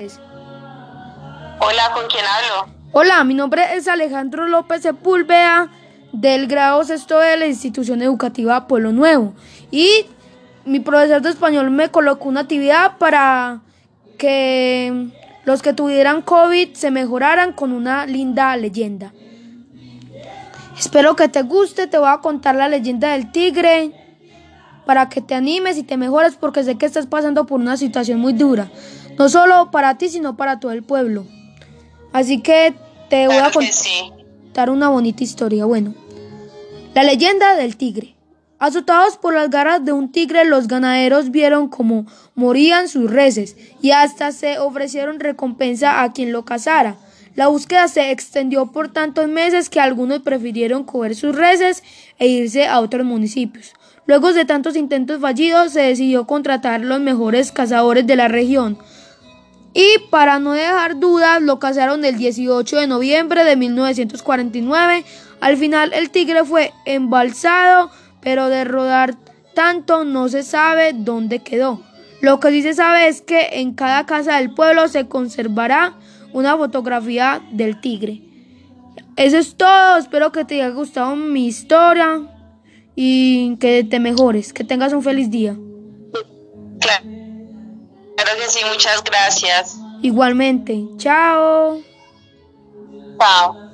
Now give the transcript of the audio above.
Hola, ¿con quién hablo? Hola, mi nombre es Alejandro López Sepúlveda del grado sexto de la institución educativa Pueblo Nuevo y mi profesor de español me colocó una actividad para que los que tuvieran COVID se mejoraran con una linda leyenda. Espero que te guste, te voy a contar la leyenda del tigre para que te animes y te mejores porque sé que estás pasando por una situación muy dura, no solo para ti, sino para todo el pueblo. Así que te voy a contar una bonita historia. Bueno, la leyenda del tigre. Azotados por las garras de un tigre, los ganaderos vieron cómo morían sus reses y hasta se ofrecieron recompensa a quien lo cazara. La búsqueda se extendió por tantos meses que algunos prefirieron coger sus reses e irse a otros municipios. Luego de tantos intentos fallidos, se decidió contratar los mejores cazadores de la región. Y para no dejar dudas, lo cazaron el 18 de noviembre de 1949. Al final, el tigre fue embalsado pero de rodar tanto no se sabe dónde quedó. Lo que sí se sabe es que en cada casa del pueblo se conservará una fotografía del tigre. Eso es todo, espero que te haya gustado mi historia y que te mejores, que tengas un feliz día. Que sí, muchas gracias. Igualmente, chao. Chao.